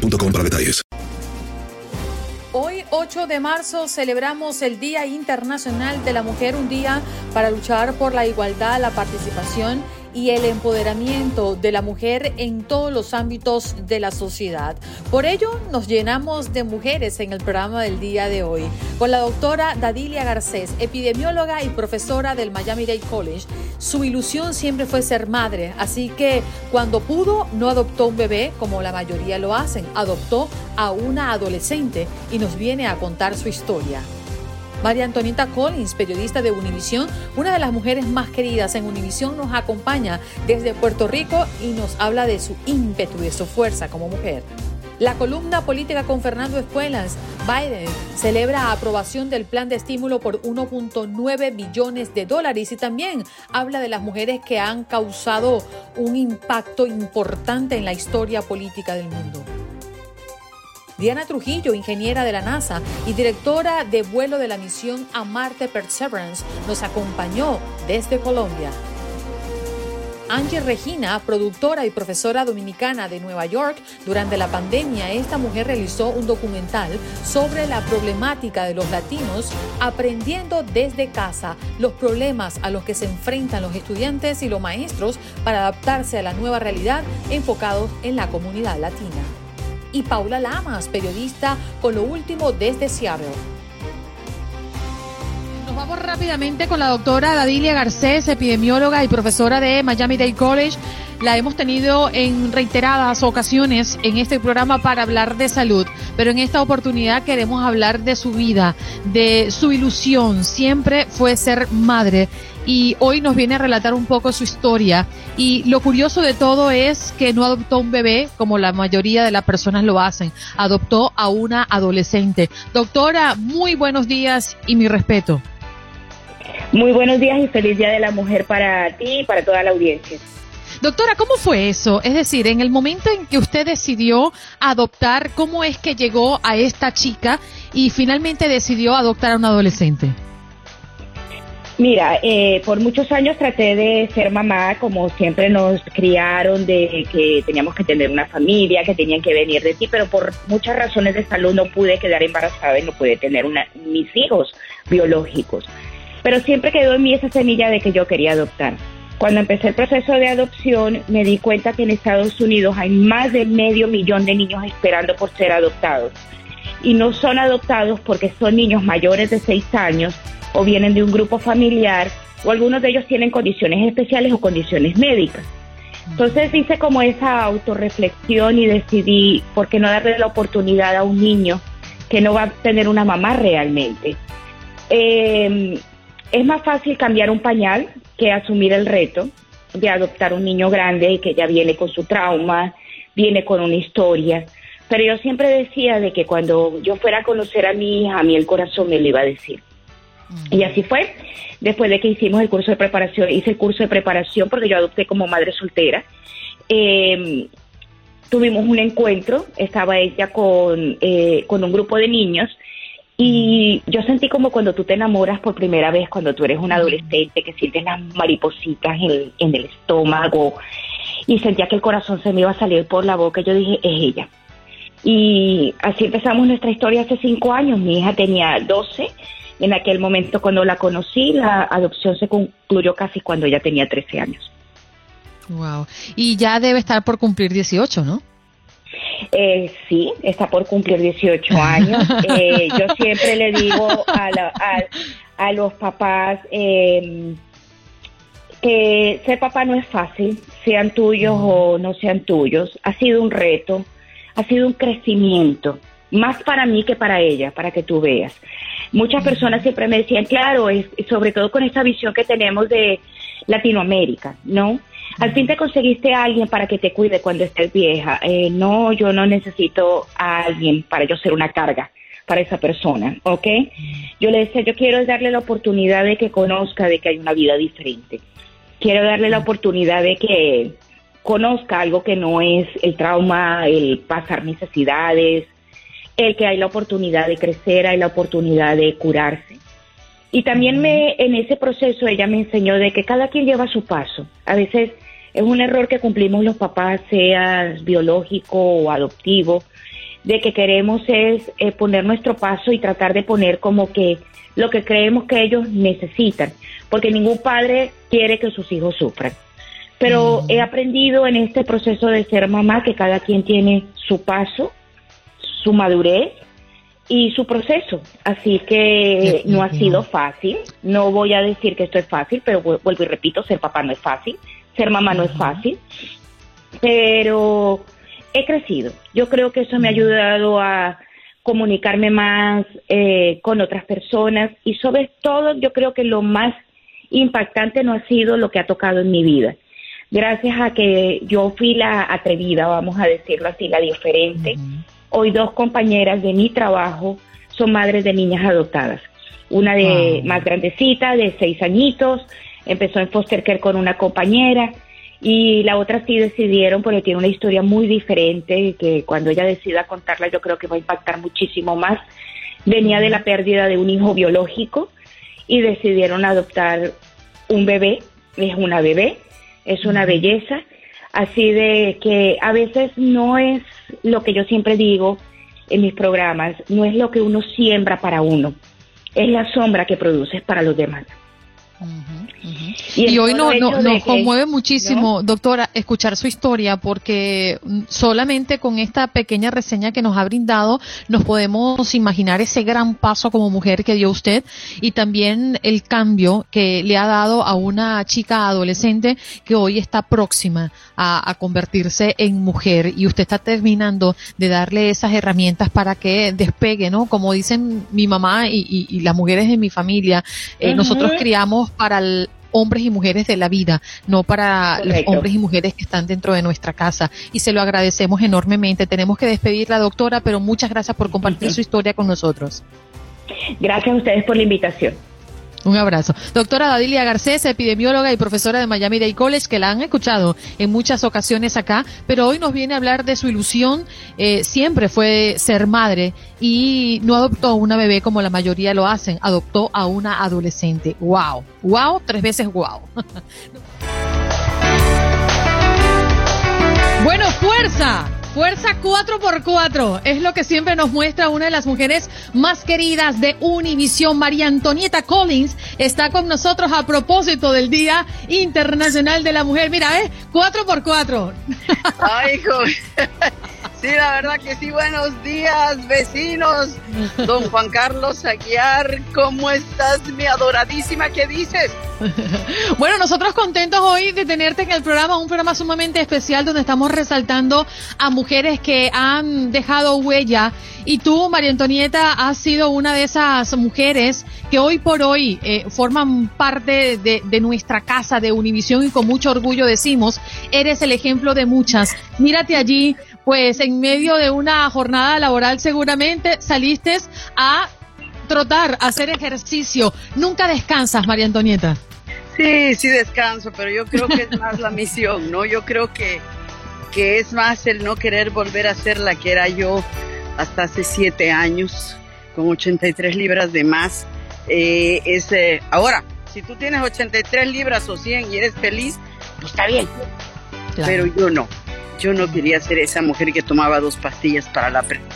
para detalles. Hoy, 8 de marzo, celebramos el Día Internacional de la Mujer, un día para luchar por la igualdad, la participación el empoderamiento de la mujer en todos los ámbitos de la sociedad. Por ello, nos llenamos de mujeres en el programa del día de hoy, con la doctora Dadilia Garcés, epidemióloga y profesora del Miami Dade College. Su ilusión siempre fue ser madre, así que cuando pudo, no adoptó un bebé como la mayoría lo hacen, adoptó a una adolescente y nos viene a contar su historia. María Antonieta Collins, periodista de Univisión, una de las mujeres más queridas en Univisión, nos acompaña desde Puerto Rico y nos habla de su ímpetu y de su fuerza como mujer. La columna política con Fernando Espuelas, Biden celebra aprobación del plan de estímulo por 1.9 billones de dólares y también habla de las mujeres que han causado un impacto importante en la historia política del mundo. Diana Trujillo, ingeniera de la NASA y directora de vuelo de la misión a Marte Perseverance, nos acompañó desde Colombia. Angie Regina, productora y profesora dominicana de Nueva York, durante la pandemia esta mujer realizó un documental sobre la problemática de los latinos aprendiendo desde casa los problemas a los que se enfrentan los estudiantes y los maestros para adaptarse a la nueva realidad enfocados en la comunidad latina y Paula Lamas, periodista con lo último desde Seattle. Nos vamos rápidamente con la doctora Dadilia Garcés, epidemióloga y profesora de Miami Dade College. La hemos tenido en reiteradas ocasiones en este programa para hablar de salud, pero en esta oportunidad queremos hablar de su vida, de su ilusión. Siempre fue ser madre y hoy nos viene a relatar un poco su historia. Y lo curioso de todo es que no adoptó un bebé como la mayoría de las personas lo hacen, adoptó a una adolescente. Doctora, muy buenos días y mi respeto. Muy buenos días y feliz Día de la Mujer para ti y para toda la audiencia. Doctora, ¿cómo fue eso? Es decir, en el momento en que usted decidió adoptar, ¿cómo es que llegó a esta chica y finalmente decidió adoptar a un adolescente? Mira, eh, por muchos años traté de ser mamá, como siempre nos criaron, de que teníamos que tener una familia, que tenían que venir de ti, pero por muchas razones de salud no pude quedar embarazada y no pude tener una, mis hijos biológicos. Pero siempre quedó en mí esa semilla de que yo quería adoptar. Cuando empecé el proceso de adopción, me di cuenta que en Estados Unidos hay más de medio millón de niños esperando por ser adoptados. Y no son adoptados porque son niños mayores de 6 años o vienen de un grupo familiar o algunos de ellos tienen condiciones especiales o condiciones médicas. Entonces hice como esa autorreflexión y decidí, ¿por qué no darle la oportunidad a un niño que no va a tener una mamá realmente? Em, es más fácil cambiar un pañal que asumir el reto de adoptar un niño grande y que ya viene con su trauma, viene con una historia. Pero yo siempre decía de que cuando yo fuera a conocer a mi hija, a mí el corazón me lo iba a decir. Y así fue. Después de que hicimos el curso de preparación, hice el curso de preparación porque yo adopté como madre soltera. Em, tuvimos un encuentro, estaba ella con, eh, con un grupo de niños y yo sentí como cuando tú te enamoras por primera vez, cuando tú eres un adolescente, que sientes las maripositas en, en el estómago y sentía que el corazón se me iba a salir por la boca. Yo dije, es ella. Y así empezamos nuestra historia hace cinco años. Mi hija tenía 12 en aquel momento cuando la conocí, la adopción se concluyó casi cuando ella tenía 13 años. Wow. Y ya debe estar por cumplir 18, ¿no? Eh, sí, está por cumplir 18 años. Eh, yo siempre le digo a, a, los papás eh, que ser papá no es fácil, sean tuyos o no sean tuyos. Ha sido un reto, ha sido un crecimiento, más para mí que para ella, para que tú veas. Muchas personas siempre me decían, claro, es, sobre todo con esta visión que tenemos de Latinoamérica, ¿no? Al fin te conseguiste a alguien para que te cuide cuando estés vieja. Eh, no, yo no necesito a alguien para yo ser una carga para esa persona, ¿ok? Yo le decía, yo quiero darle la oportunidad de que conozca de que hay una vida diferente. Quiero darle la oportunidad de que conozca algo que no es el trauma, el pasar necesidades, el que hay la oportunidad de crecer, hay la oportunidad de curarse. Y también me, en ese proceso ella me enseñó de que cada quien lleva su paso. A veces es un error que cumplimos los papás, sea biológico o adoptivo, de que queremos es eh, poner nuestro paso y tratar de poner como que lo que creemos que ellos necesitan, porque ningún padre quiere que sus hijos sufran. Pero he aprendido en este proceso de ser mamá que cada quien tiene su paso, su madurez y su proceso. Así que no ha sido fácil. No voy a decir que esto es fácil, pero vuelvo y repito, ser papá no es fácil, ser mamá no es fácil. Pero he crecido. Yo creo que eso me ha ayudado a comunicarme más eh, con otras personas y sobre todo yo creo que lo más impactante no ha sido lo que ha tocado en mi vida, gracias a que yo fui la atrevida, vamos a decirlo así, la diferente. Hoy dos compañeras de mi trabajo son madres de niñas adoptadas. Una de más grandecita, de seis añitos, empezó en foster care con una compañera y la otra sí decidieron, porque tiene una historia muy diferente, que cuando ella decida contarla yo creo que va a impactar muchísimo más. Venía de la pérdida de un hijo biológico y decidieron adoptar un bebé, es una bebé, es una belleza, así de que a veces no es lo que yo siempre digo en mis programas, no es lo que uno siembra para uno, es la sombra que produces para los demás. Y, hoy no, nos conmueve muchísimo, doctora, escuchar su historia porque solamente con esta pequeña reseña que nos ha brindado nos podemos imaginar ese gran paso como mujer que dio usted y también el cambio que le ha dado a una chica adolescente que hoy está próxima a, convertirse en mujer. Y usted está terminando de darle esas herramientas para que despegue, ¿no? Como dicen mi mamá y, las mujeres de mi familia, eh, nosotros criamos para el hombres y mujeres de la vida, no para los hombres y mujeres que están dentro de nuestra casa. Y se lo agradecemos enormemente. Tenemos que despedir la doctora, pero muchas gracias por compartir su historia con nosotros. Gracias a ustedes por la invitación. Un abrazo. Doctora Dadilia Garcés, epidemióloga y profesora de Miami Day College, que la han escuchado en muchas ocasiones acá, pero hoy nos viene a hablar de su ilusión. Eh, siempre fue ser madre y no adoptó una bebé como la mayoría lo hacen, adoptó a una adolescente. ¡Wow! ¡Wow! Tres veces wow. bueno, fuerza. Fuerza 4x4 es lo que siempre nos muestra una de las mujeres más queridas de Univisión. María Antonieta Collins está con nosotros a propósito del Día Internacional de la Mujer. Mira, ¿eh? 4x4. Ay, hijo. Sí, la verdad que sí. Buenos días, vecinos. Don Juan Carlos Aguiar, ¿cómo estás, mi adoradísima? ¿Qué dices? Bueno, nosotros contentos hoy de tenerte en el programa, un programa sumamente especial donde estamos resaltando a mujeres que han dejado huella. Y tú, María Antonieta, has sido una de esas mujeres que hoy por hoy eh, forman parte de, de nuestra casa de Univisión y con mucho orgullo decimos, eres el ejemplo de muchas. Mírate allí, pues en medio de una jornada laboral seguramente saliste a trotar, a hacer ejercicio. Nunca descansas, María Antonieta. Sí, sí descanso, pero yo creo que es más la misión, ¿no? Yo creo que, que es más el no querer volver a ser la que era yo hasta hace siete años, con 83 libras de más. Eh, es, eh, ahora, si tú tienes 83 libras o 100 y eres feliz, pues está bien. Pero yo no. Yo no quería ser esa mujer que tomaba dos pastillas para la presión.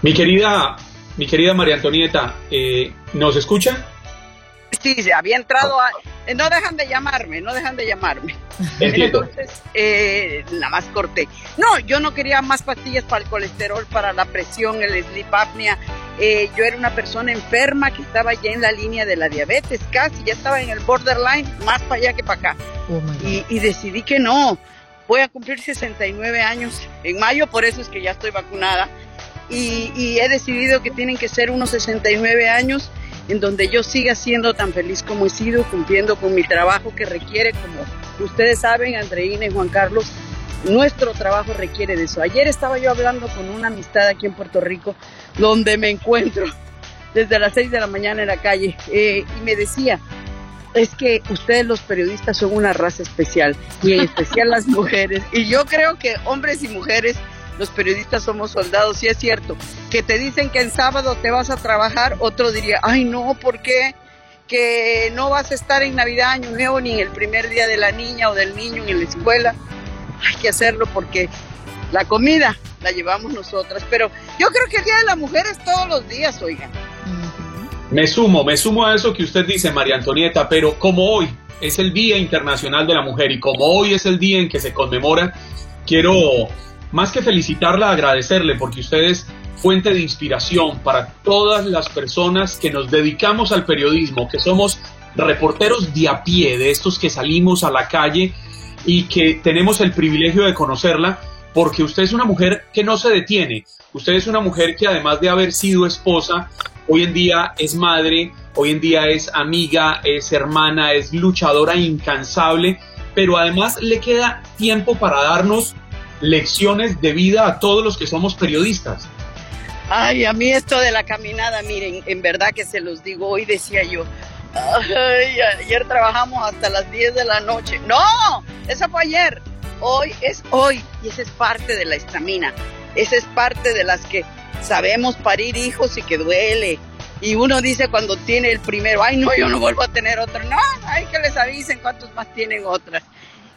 Mi querida, mi querida María Antonieta, eh, ¿nos escucha? Sí, se había entrado a... Eh, no dejan de llamarme, no dejan de llamarme. Entonces, eh, nada más corté. No, yo no quería más pastillas para el colesterol, para la presión, el sleep apnea. Eh, yo era una persona enferma que estaba ya en la línea de la diabetes, casi, ya estaba en el borderline, más para allá que para acá. Oh, y, decidí que no. Voy a cumplir 69 años en mayo, por eso es que ya estoy vacunada. Y, y he decidido que tienen que ser unos 69 años en donde yo siga siendo tan feliz como he sido, cumpliendo con mi trabajo que requiere, como ustedes saben, Andreina y Juan Carlos, nuestro trabajo requiere de eso. Ayer estaba yo hablando con una amistad aquí en Puerto Rico, donde me encuentro desde las 6 de la mañana en la calle, eh, y me decía, es que ustedes los periodistas son una raza especial, y en especial las mujeres, y yo creo que hombres y mujeres los periodistas somos soldados, y es cierto, que te dicen que en sábado te vas a trabajar, otro diría, ay no, ¿por qué? Que no vas a estar en Navidad, Año Nuevo, ni en el primer día de la niña o del niño en la escuela. Hay que hacerlo porque la comida la llevamos nosotras, pero yo creo que el Día de la Mujer es todos los días, oigan. Me sumo, me sumo a eso que usted dice, María Antonieta, pero como hoy es el Día Internacional de la Mujer y como hoy es el día en que se conmemora, quiero más que felicitarla, agradecerle porque usted es fuente de inspiración para todas las personas que nos dedicamos al periodismo, que somos reporteros de a pie, de estos que salimos a la calle y que tenemos el privilegio de conocerla, porque usted es una mujer que no se detiene, usted es una mujer que además de haber sido esposa, hoy en día es madre, hoy en día es amiga, es hermana, es luchadora incansable, pero además le queda tiempo para darnos lecciones de vida a todos los que somos periodistas. Ay, a mí esto de la caminada, miren, en verdad que se los digo, hoy decía yo, ay, ayer trabajamos hasta las 10 de la noche. No, eso fue ayer, hoy es hoy y esa es parte de la estamina, esa es parte de las que sabemos parir hijos y que duele. Y uno dice cuando tiene el primero, ay no, yo no vuelvo a tener otro. No, hay que les avisen cuántos más tienen otras.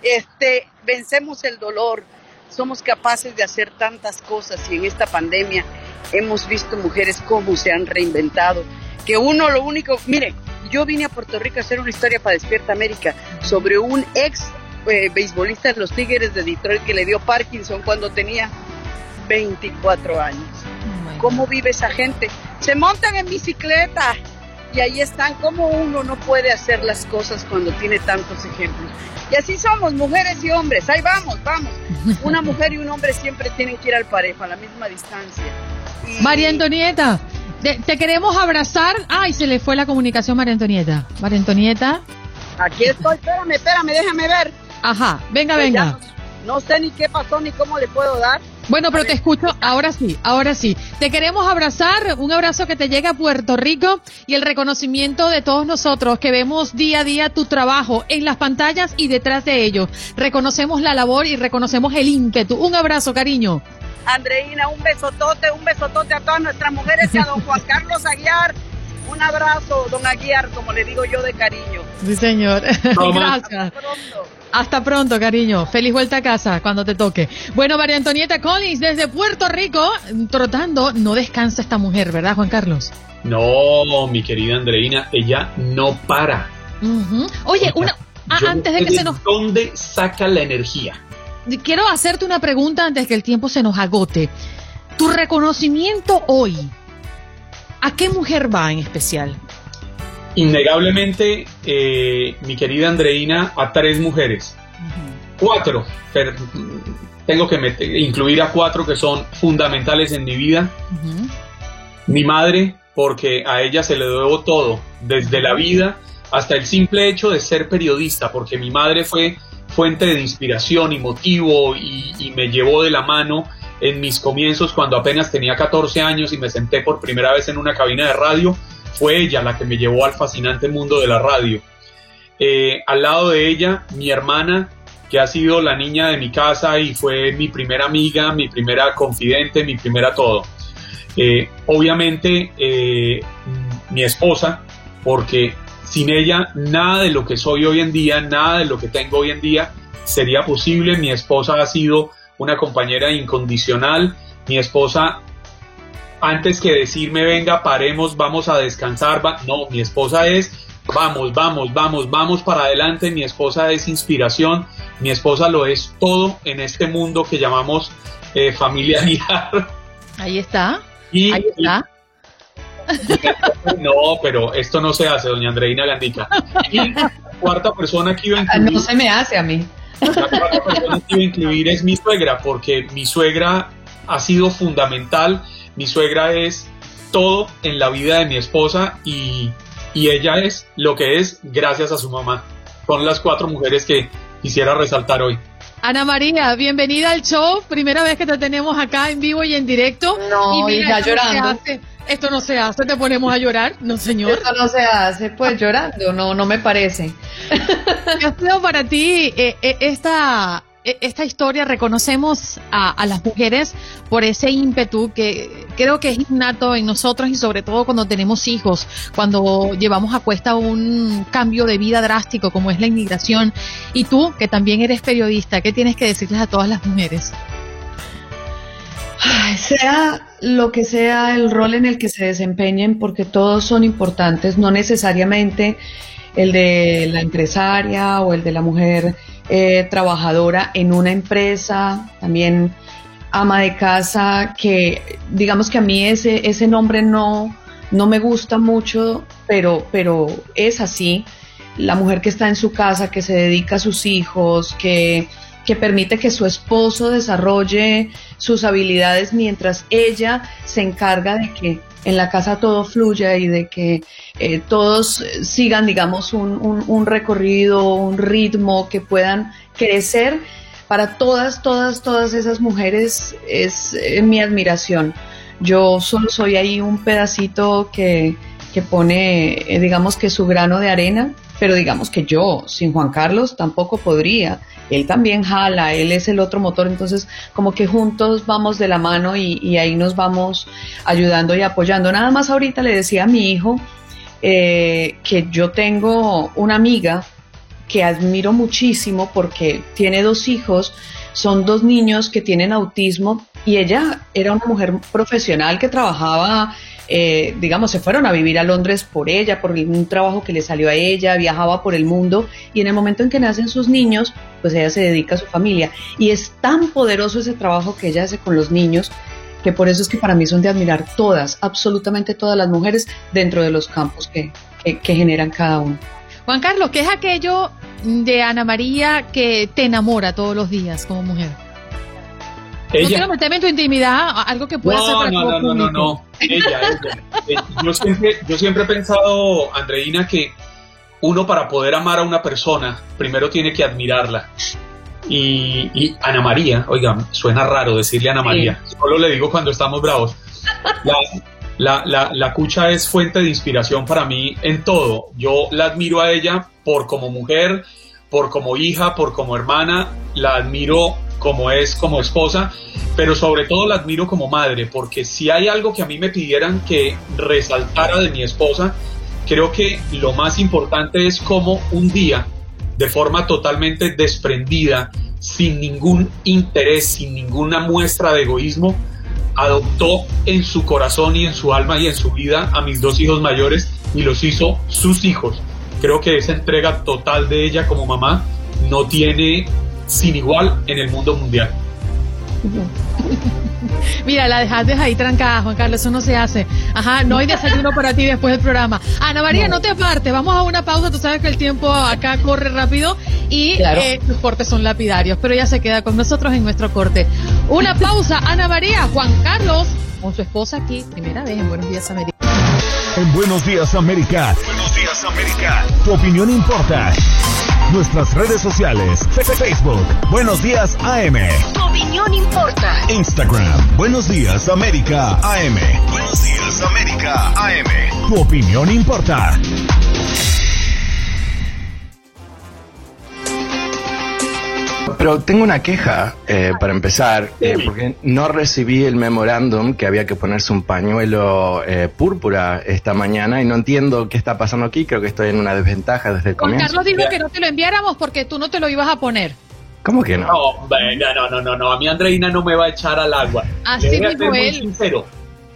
Este, vencemos el dolor, somos capaces de hacer tantas cosas y en esta pandemia hemos visto mujeres cómo se han reinventado, que uno lo único, mire, yo vine a Puerto Rico a hacer una historia para Despierta América sobre un ex eh, beisbolista de los Tigres de Detroit que le dio Parkinson cuando tenía 24 años. Oh ¿Cómo vive esa gente? Se montan en bicicleta y ahí están. ¿Cómo uno no puede hacer las cosas cuando tiene tantos ejemplos? Y así somos, mujeres y hombres. Ahí vamos, vamos. Una mujer y un hombre siempre tienen que ir al parejo, a la misma distancia. María Antonieta, te, queremos abrazar. Ay, se le fue la comunicación, María Antonieta. María Antonieta. Aquí estoy, espérame, espérame, déjame ver. Ajá, venga, pues venga. no sé ni qué pasó ni cómo le puedo dar. Bueno, pero te escucho, ahora sí, ahora sí. Te queremos abrazar, un abrazo que te llega a Puerto Rico y el reconocimiento de todos nosotros que vemos día a día tu trabajo en las pantallas y detrás de ellos. Reconocemos la labor y reconocemos el ímpetu. Un abrazo, cariño. Andreina, un besotote, un besotote a todas nuestras mujeres y a don Juan Carlos Aguiar. Un abrazo, don Aguiar, como le digo yo de cariño. Sí, señor. Gracias. Hasta pronto, cariño. Feliz vuelta a casa cuando te toque. Bueno, María Antonieta Collins, desde Puerto Rico, trotando, no descansa esta mujer, ¿verdad, Juan Carlos? No, mi querida Andreina, ella no para. Oye, una, ah, antes de que se nos... ¿Dónde saca la energía? Quiero hacerte una pregunta antes que el tiempo se nos agote. Tu reconocimiento hoy, ¿a qué mujer va en especial? innegablemente, eh, mi querida Andreina, a tres mujeres. Cuatro. tengo que incluir a cuatro que son fundamentales en mi vida. Mi madre, porque a ella se le debo todo, desde la vida hasta el simple hecho de ser periodista, porque mi madre fue fuente de inspiración y motivo y, me llevó de la mano en mis comienzos cuando apenas tenía 14 años y me senté por primera vez en una cabina de radio fue ella la que me llevó al fascinante mundo de la radio. Eh, al lado de ella, mi hermana, que ha sido la niña de mi casa y fue mi primera amiga, mi primera confidente, mi primera todo. Eh, obviamente, eh, mi esposa, porque sin ella nada de lo que soy hoy en día, nada de lo que tengo hoy en día sería posible. Mi esposa ha sido una compañera incondicional. Mi esposa antes que decirme, venga, paremos, vamos a descansar, no, mi esposa es, vamos, vamos, vamos, vamos para adelante, mi esposa es inspiración, mi esposa lo es todo en este mundo que llamamos eh, familiar. Ahí está. Ahí está. No, pero esto no se hace, doña Andreina Gandica. Y la cuarta persona que iba a incluir. No se me hace a mí. La cuarta persona que iba a incluir es mi suegra, porque mi suegra ha sido fundamental mi suegra es todo en la vida de mi esposa y y ella es lo que es gracias a su mamá. Son las cuatro mujeres que quisiera resaltar hoy. Ana María, bienvenida al show. Primera vez que te tenemos acá en vivo y en directo. No, y, ya llorando. Esto no se hace, te ponemos a llorar, no señor. Esto no se hace, pues llorando, no, no me parece. ¿Qué ha sido para ti eh, eh, esta e, esta historia reconocemos a, las mujeres por ese ímpetu que creo que es innato en nosotros y sobre todo cuando tenemos hijos, cuando llevamos a cuesta un cambio de vida drástico como es la inmigración. Y tú, que también eres periodista, ¿qué tienes que decirles a todas las mujeres? Sea lo que sea el rol en el que se desempeñen, porque todos son importantes, no necesariamente el de la empresaria o el de la mujer eh, trabajadora en una empresa, también ama de casa, que digamos que a mí ese, ese nombre no, no me gusta mucho, pero, pero es así. La mujer que está en su casa, que se dedica a sus hijos, que, que permite que su esposo desarrolle sus habilidades mientras ella se encarga de que en la casa todo fluya y de que eh, todos sigan, digamos, un, un, recorrido, un ritmo, que puedan crecer. Para todas, todas, todas esas mujeres es eh, mi admiración. Yo solo soy ahí un pedacito que, que pone, eh, digamos que su grano de arena, pero digamos que yo sin Juan Carlos tampoco podría. Él también jala, él es el otro motor, entonces como que juntos vamos de la mano y, ahí nos vamos ayudando y apoyando. Nada más ahorita le decía a mi hijo eh, que yo tengo una amiga que admiro muchísimo porque tiene dos hijos, son dos niños que tienen autismo y ella era una mujer profesional que trabajaba eh, digamos, se fueron a vivir a Londres por ella, por un trabajo que le salió a ella, viajaba por el mundo y en el momento en que nacen sus niños, pues ella se dedica a su familia. Y es tan poderoso ese trabajo que ella hace con los niños que por eso es que para mí son de admirar todas, absolutamente todas las mujeres dentro de los campos que, que generan cada uno. Juan Carlos, ¿qué es aquello de Ana María que te enamora todos los días como mujer? Ella. No en tu intimidad, algo que pueda ser para no, no, no, no, no, ella, ella. Eh, yo, siempre, yo siempre he pensado, Andreina, que uno para poder amar a una persona, primero tiene que admirarla. Y, y Ana María, oiga, suena raro decirle Ana María, solo le digo cuando estamos bravos. La, la, la, cucha es fuente de inspiración para mí en todo. Yo la admiro a ella por como mujer, por como hija, por como hermana, la admiro como es como esposa, pero sobre todo la admiro como madre, porque si hay algo que a mí me pidieran que resaltara de mi esposa, creo que lo más importante es como un día, de forma totalmente desprendida, sin ningún interés, sin ninguna muestra de egoísmo, adoptó en su corazón y en su alma y en su vida a mis dos hijos mayores y los hizo sus hijos. Creo que esa entrega total de ella como mamá no tiene sin igual en el mundo mundial. Mira, la dejaste ahí trancada, Juan Carlos, eso no se hace. Ajá, no hay desayuno para ti después del programa. Ana María, no, te apartes, vamos a una pausa, tú sabes que el tiempo acá corre rápido y eh, los cortes son lapidarios, pero ella se queda con nosotros en nuestro corte. Una pausa, Ana María, Juan Carlos, con su esposa aquí, primera vez en Buenos Días América. En Buenos Días América. Buenos Días América. Tu opinión importa. Nuestras redes sociales. Facebook. Buenos Días AM. Tu opinión importa. Instagram. Buenos Días América AM. Buenos Días América AM. Tu opinión importa. Pero tengo una queja eh, para empezar, eh, porque no recibí el memorándum que había que ponerse un pañuelo eh, púrpura esta mañana y no entiendo qué está pasando aquí. Creo que estoy en una desventaja desde el comienzo. Carlos dijo que no te lo enviáramos porque tú no te lo ibas a poner. ¿Cómo que no? No, no, no, no, no. A mí Andreina no me va a echar al agua. Así dijo él. sincero.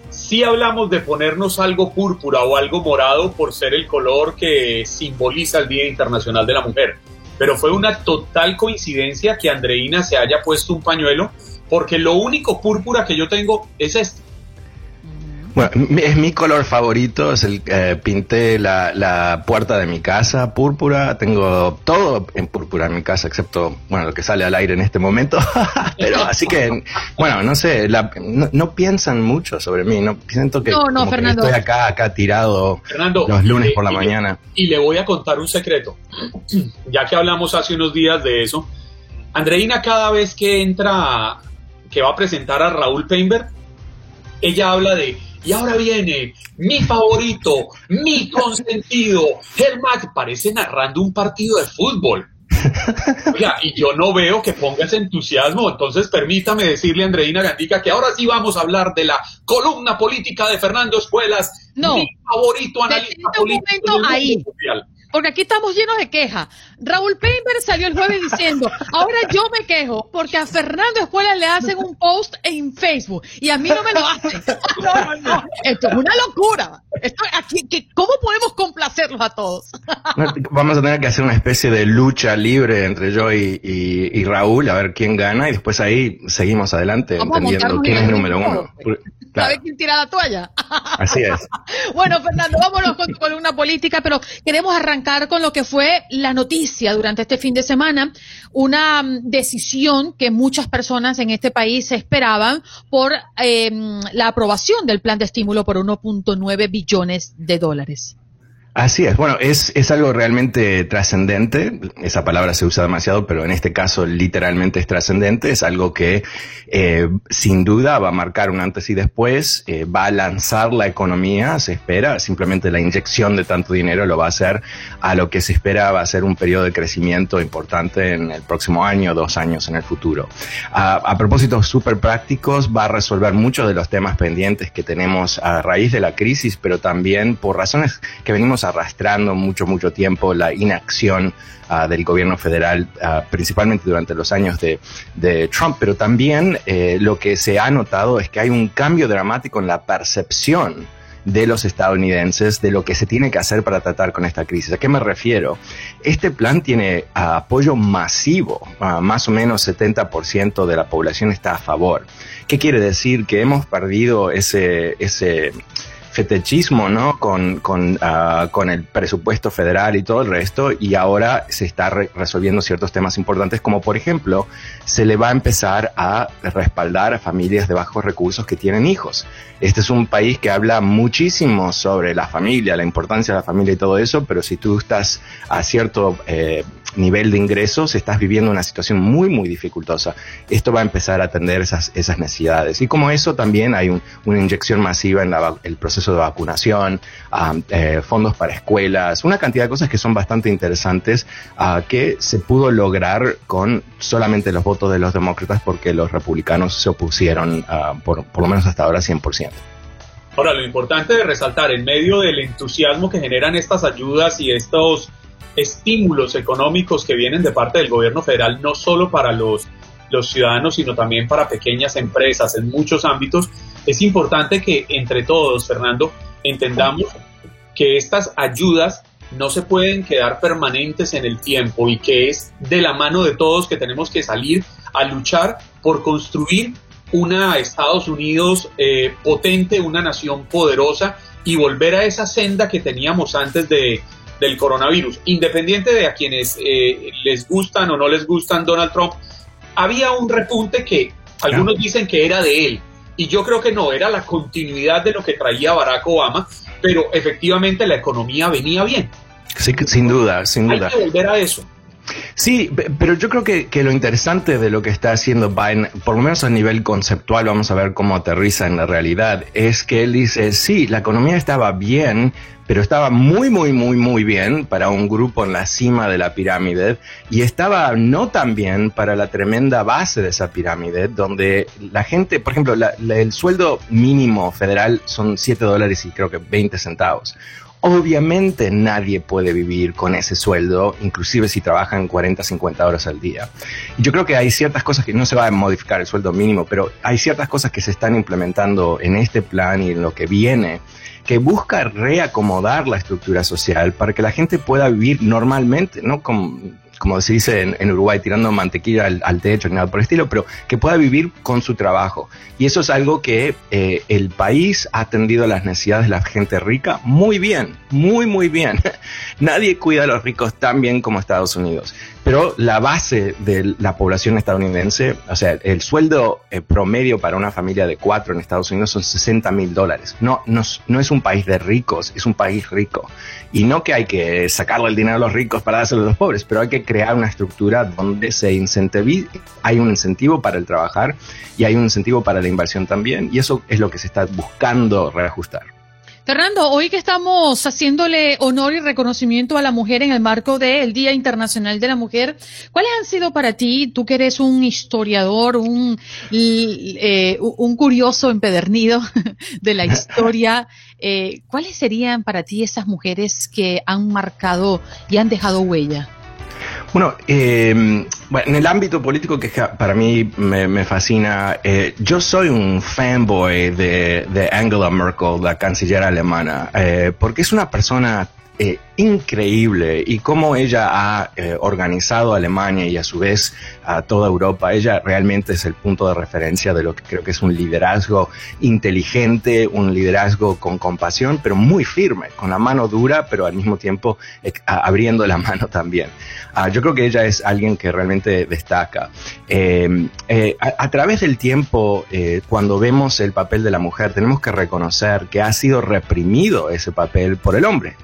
Si hablamos de ponernos algo púrpura o algo morado por ser el color que simboliza el Día Internacional de la Mujer pero fue una total coincidencia que Andreina se haya puesto un pañuelo, porque lo único púrpura que yo tengo es este. Bueno, es mi color favorito, es el eh, pinté la, la, puerta de mi casa púrpura, tengo todo en púrpura en mi casa, excepto, bueno, lo que sale al aire en este momento, pero así que, bueno, no sé, no, piensan mucho sobre mí, no siento que, estoy acá, acá tirado los lunes por la mañana. Y le voy a contar un secreto, ya que hablamos hace unos días de eso, Andreina cada vez que entra, que va a presentar a Raúl Peinberg, ella habla de y ahora viene mi favorito, mi consentido. Mac parece narrando un partido de fútbol. y yo no veo que pongas entusiasmo, entonces permítame decirle a Andreina Gandica que ahora sí vamos a hablar de la columna política de Fernando Escuelas, no, mi favorito analista político. ahí. Porque aquí estamos llenos de quejas. Raúl Peinberg salió el jueves diciendo, ahora yo me quejo porque a Fernando Escuela le hacen un post en Facebook y a mí no me lo hacen. No, no, no. Esto es una locura. Esto, aquí, ¿Cómo podemos complacerlos a todos? Vamos a tener que hacer una especie de lucha libre entre yo y, Raúl, a ver quién gana y después ahí seguimos adelante entendiendo quién es el número uno. ¿Sabes quién tira la toalla? Así es. bueno, Fernando, vámonos con tu columna política, pero queremos arrancar con lo que fue la noticia durante este fin de semana, una mm, decisión que muchas personas en este país esperaban por em, la aprobación del plan de estímulo por 1.9 billones de dólares. Así es, bueno, es, es algo realmente trascendente, esa palabra se usa demasiado, pero en este caso literalmente es trascendente, es algo que eh, sin duda va a marcar un antes y después, eh, va a lanzar la economía, se espera, simplemente la inyección de tanto dinero lo va a hacer a lo que se espera va a ser un periodo de crecimiento importante en el próximo año, dos años en el futuro. A, a propósitos súper prácticos, va a resolver muchos de los temas pendientes que tenemos a raíz de la crisis, pero también por razones que venimos arrastrando mucho, mucho tiempo la inacción ah, del gobierno federal, ah, principalmente durante los años de, Trump, pero también eh, lo que se ha notado es que hay un cambio dramático en la percepción de los estadounidenses de lo que se tiene que hacer para tratar con esta crisis. ¿A qué me refiero? Este plan tiene ah, apoyo masivo, más o menos 70% de la población está a favor. ¿Qué quiere decir? Que hemos perdido ese, ese fetechismo, ¿no? Con, con, ah, con, el presupuesto federal y todo el resto, y ahora se está resolviendo ciertos temas importantes, como por ejemplo, se le va a empezar a respaldar a familias de bajos recursos que tienen hijos. Este es un país que habla muchísimo sobre la familia, la importancia de la familia y todo eso, pero si tú estás a cierto eh, nivel de ingresos, estás viviendo una situación muy, muy dificultosa. Esto va a empezar a atender esas, esas necesidades. Y como eso, también hay una inyección masiva en el proceso de vacunación, eh, fondos para escuelas, una cantidad de cosas que son bastante interesantes uh, que se pudo lograr con solamente los votos de los demócratas porque los republicanos se opusieron, uh, por, por lo menos hasta ahora, 100%. Ahora, lo importante de resaltar, en medio del entusiasmo que generan estas ayudas y estos estímulos económicos que vienen de parte del gobierno federal, no solo para los, los ciudadanos, sino también para pequeñas empresas en muchos ámbitos, es importante que entre todos, Fernando, entendamos que estas ayudas no se pueden quedar permanentes en el tiempo y que es de la mano de todos que tenemos que salir a luchar por construir una Estados Unidos eh, potente, una nación poderosa y volver a esa senda que teníamos antes de, del coronavirus, independiente de a quienes eh, les gustan o no les gustan Donald Trump, había un repunte que algunos dicen que era de él, y yo creo que no, era la continuidad de lo que traía Barack Obama, pero efectivamente la economía venía bien. Sí, sin duda, sin duda. Hay que volver a eso. Sí, pero yo creo que, que, lo interesante de lo que está haciendo Biden, por lo menos a nivel conceptual, vamos a ver cómo aterriza en la realidad, es que él dice, sí, la economía estaba bien, pero estaba muy, muy, muy, muy bien para un grupo en la cima de la pirámide y estaba no tan bien para la tremenda base de esa pirámide, donde la gente, por ejemplo, el sueldo mínimo federal son 7 dólares y creo que 20 centavos. Obviamente nadie puede vivir con ese sueldo, inclusive si trabajan 40, 50 horas al día. Yo creo que hay ciertas cosas que no se va a modificar el sueldo mínimo, pero hay ciertas cosas que se están implementando en este plan y en lo que viene que busca reacomodar la estructura social para que la gente pueda vivir normalmente, no con, como se dice en, Uruguay, tirando mantequilla al, techo ni nada por el estilo, pero que pueda vivir con su trabajo. Y eso es algo que eh, el país ha atendido a las necesidades de la gente rica muy bien, muy, muy bien. Nadie cuida a los ricos tan bien como Estados Unidos. Pero la base de la población estadounidense, o sea, el sueldo eh, promedio para una familia de cuatro en Estados Unidos son 60 mil dólares. No, no, no, es un país de ricos, es un país rico. Y no que hay que sacarle el dinero a los ricos para dárselo a los pobres, pero hay que crear una estructura donde se incentivice, hay un incentivo para el trabajar y hay un incentivo para la inversión también. Y eso es lo que se está buscando reajustar. Fernando, hoy que estamos haciéndole honor y reconocimiento a la mujer en el marco del Día Internacional de la Mujer, ¿cuáles han sido para ti, tú que eres un historiador, un, eh, un curioso empedernido de la historia, eh, cuáles serían para ti esas mujeres que han marcado y han dejado huella? Bueno, eh, bueno, en el ámbito político que para mí me, fascina, eh, yo soy un fanboy de, de, Angela Merkel, la canciller alemana, eh, porque es una persona eh, increíble y cómo ella ha eh, organizado a Alemania y a su vez a toda Europa. Ella realmente es el punto de referencia de lo que creo que es un liderazgo inteligente, un liderazgo con compasión, pero muy firme, con la mano dura, pero al mismo tiempo eh, abriendo la mano también. Ah, yo creo que ella es alguien que realmente destaca. Em, a, través del tiempo, cuando vemos el papel de la mujer, tenemos que reconocer que ha sido reprimido ese papel por el hombre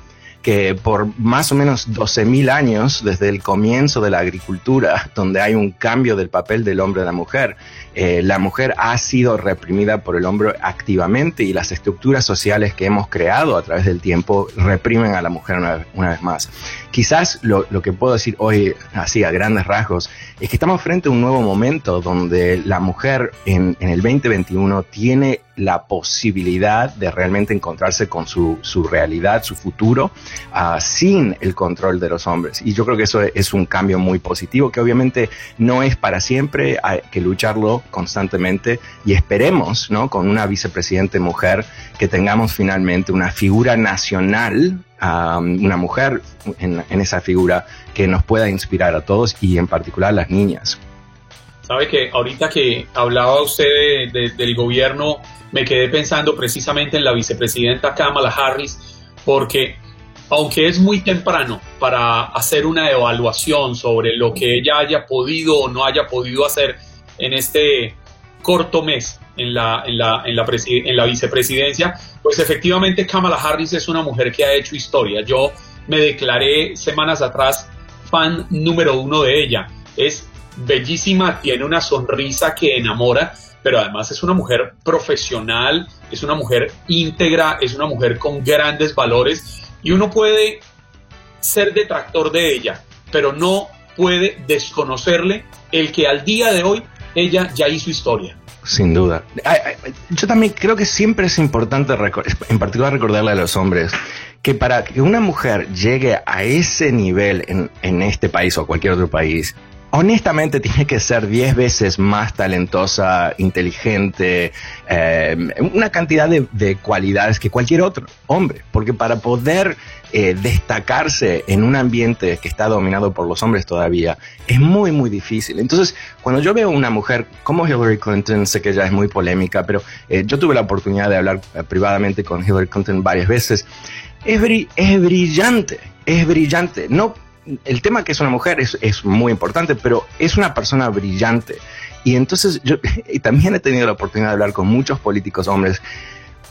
que por más o menos 12.000 años, desde el comienzo de la agricultura, donde hay un cambio del papel del hombre a la mujer, eh, la mujer ha sido reprimida por el hombre activamente y las estructuras sociales que hemos creado a través del tiempo reprimen a la mujer una, vez más. Quizás lo, que puedo decir hoy, así a grandes rasgos, es que estamos frente a un nuevo momento donde la mujer en, el 2021 tiene la posibilidad de realmente encontrarse con su, su realidad, su futuro, uh, sin el control de los hombres. Y yo creo que eso es un cambio muy positivo, que obviamente no es para siempre, hay que lucharlo constantemente y esperemos, ¿no? Con una vicepresidente mujer, que tengamos finalmente una figura nacional una mujer en, esa figura que nos pueda inspirar a todos y en particular a las niñas. Sabe que ahorita que hablaba usted del gobierno, me quedé pensando precisamente en la vicepresidenta Kamala Harris, porque aunque es muy temprano para hacer una evaluación sobre lo que ella haya podido o no haya podido hacer en este corto mes en la, en la, en la, en la vicepresidencia, pues efectivamente Kamala Harris es una mujer que ha hecho historia. Yo me declaré semanas atrás fan número uno de ella. Es bellísima, tiene una sonrisa que enamora, pero además es una mujer profesional, es una mujer íntegra, es una mujer con grandes valores y uno puede ser detractor de ella, pero no puede desconocerle el que al día de hoy ella ya hizo historia. Sin duda. Yo también creo que siempre es importante, en particular recordarle a los hombres, que para que una mujer llegue a ese nivel en, en este país o cualquier otro país, honestamente tiene que ser 10 veces más talentosa, inteligente, eh, una cantidad de, cualidades que cualquier otro hombre, porque para poder eh, destacarse en un ambiente que está dominado por los hombres todavía es muy, muy difícil. Entonces, cuando yo veo una mujer como Hillary Clinton, sé que ella es muy polémica, pero eh, yo tuve la oportunidad de hablar privadamente con Hillary Clinton varias veces, es, es brillante, es brillante. No el tema que es una mujer es, muy importante, pero es una persona brillante. Y entonces yo y también he tenido la oportunidad de hablar con muchos políticos hombres.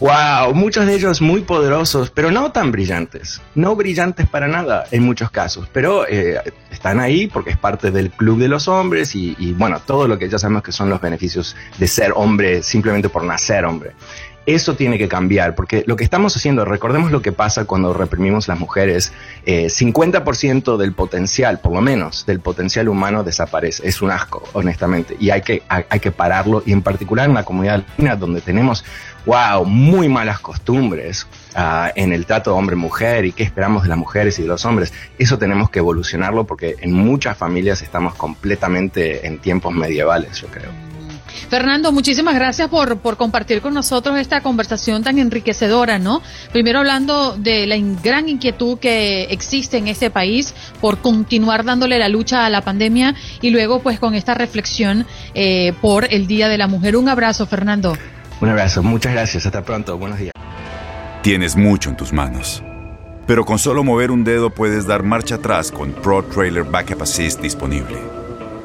Wow, muchos de ellos muy poderosos, pero no tan brillantes. No brillantes para nada en muchos casos, pero eh, están ahí porque es parte del club de los hombres y, y bueno, todo lo que ya sabemos que son los beneficios de ser hombre simplemente por nacer hombre. Eso tiene que cambiar, porque lo que estamos haciendo, recordemos lo que pasa cuando reprimimos las mujeres, eh, 50% del potencial, por lo menos, del potencial humano desaparece. Es un asco, honestamente, y hay que, hay, que pararlo, y en particular en la comunidad latina, donde tenemos, wow, muy malas costumbres uh, en el trato hombre-mujer y qué esperamos de las mujeres y de los hombres. Eso tenemos que evolucionarlo porque en muchas familias estamos completamente en tiempos medievales, yo creo. Fernando, muchísimas gracias por, por compartir con nosotros esta conversación tan enriquecedora, ¿no? Primero hablando de la gran inquietud que existe en este país por continuar dándole la lucha a la pandemia y luego pues con esta reflexión eh, por el Día de la Mujer. Un abrazo, Fernando. Un abrazo, muchas gracias, hasta pronto, buenos días. Tienes mucho en tus manos, pero con solo mover un dedo puedes dar marcha atrás con Pro Trailer Backup Assist disponible.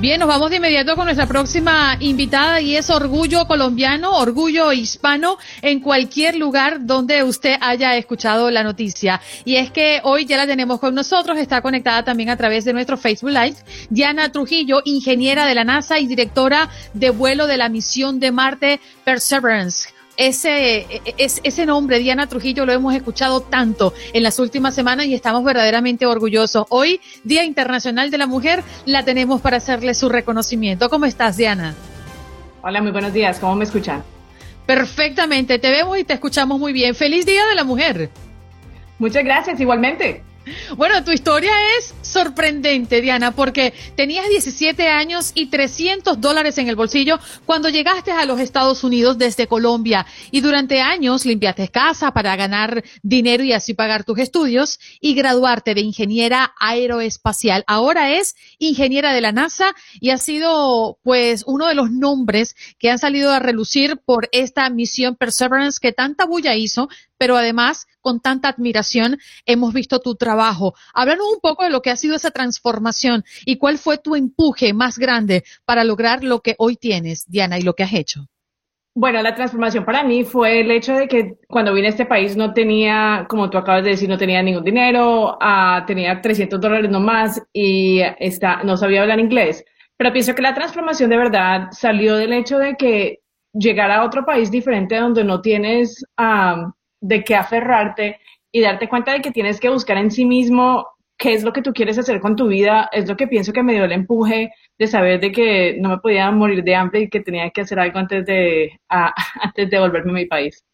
Bien, nos vamos de inmediato con nuestra próxima invitada y es Orgullo Colombiano, Orgullo Hispano en cualquier lugar donde usted haya escuchado la noticia. Y es que hoy ya la tenemos con nosotros, está conectada también a través de nuestro Facebook Live, Diana Trujillo, ingeniera de la NASA y directora de vuelo de la misión de Marte Perseverance ese, ese nombre, Diana Trujillo, lo hemos escuchado tanto en las últimas semanas y estamos verdaderamente orgullosos. Hoy, Día Internacional de la Mujer, la tenemos para hacerle su reconocimiento. ¿Cómo estás, Diana? Hola, muy buenos días. ¿Cómo me escuchan? Perfectamente, te vemos y te escuchamos muy bien. Feliz Día de la Mujer. Muchas gracias, igualmente. Bueno, tu historia es sorprendente, Diana, porque tenías 17 años y 300 dólares en el bolsillo cuando llegaste a los Estados Unidos desde Colombia y durante años limpiaste casa para ganar dinero y así pagar tus estudios y graduarte de ingeniera aeroespacial. Ahora es ingeniera de la NASA y ha sido pues uno de los nombres que han salido a relucir por esta misión Perseverance que tanta bulla hizo, pero además con tanta admiración hemos visto tu trabajo. Háblanos un poco de lo que ha sido esa transformación y cuál fue tu empuje más grande para lograr lo que hoy tienes, Diana, y lo que has hecho. Bueno, la transformación para mí fue el hecho de que cuando vine a este país no tenía, como tú acabas de decir, no tenía ningún dinero, uh, tenía 300 dólares nomás y está, no sabía hablar inglés. Pero pienso que la transformación de verdad salió del hecho de que llegar a otro país diferente donde no tienes um, de qué aferrarte y darte cuenta de que tienes que buscar en sí mismo qué es lo que tú quieres hacer con tu vida, es lo que pienso que me dio el empuje de saber de que no me podía morir de hambre y que tenía que hacer algo antes de, antes de volverme a mi país.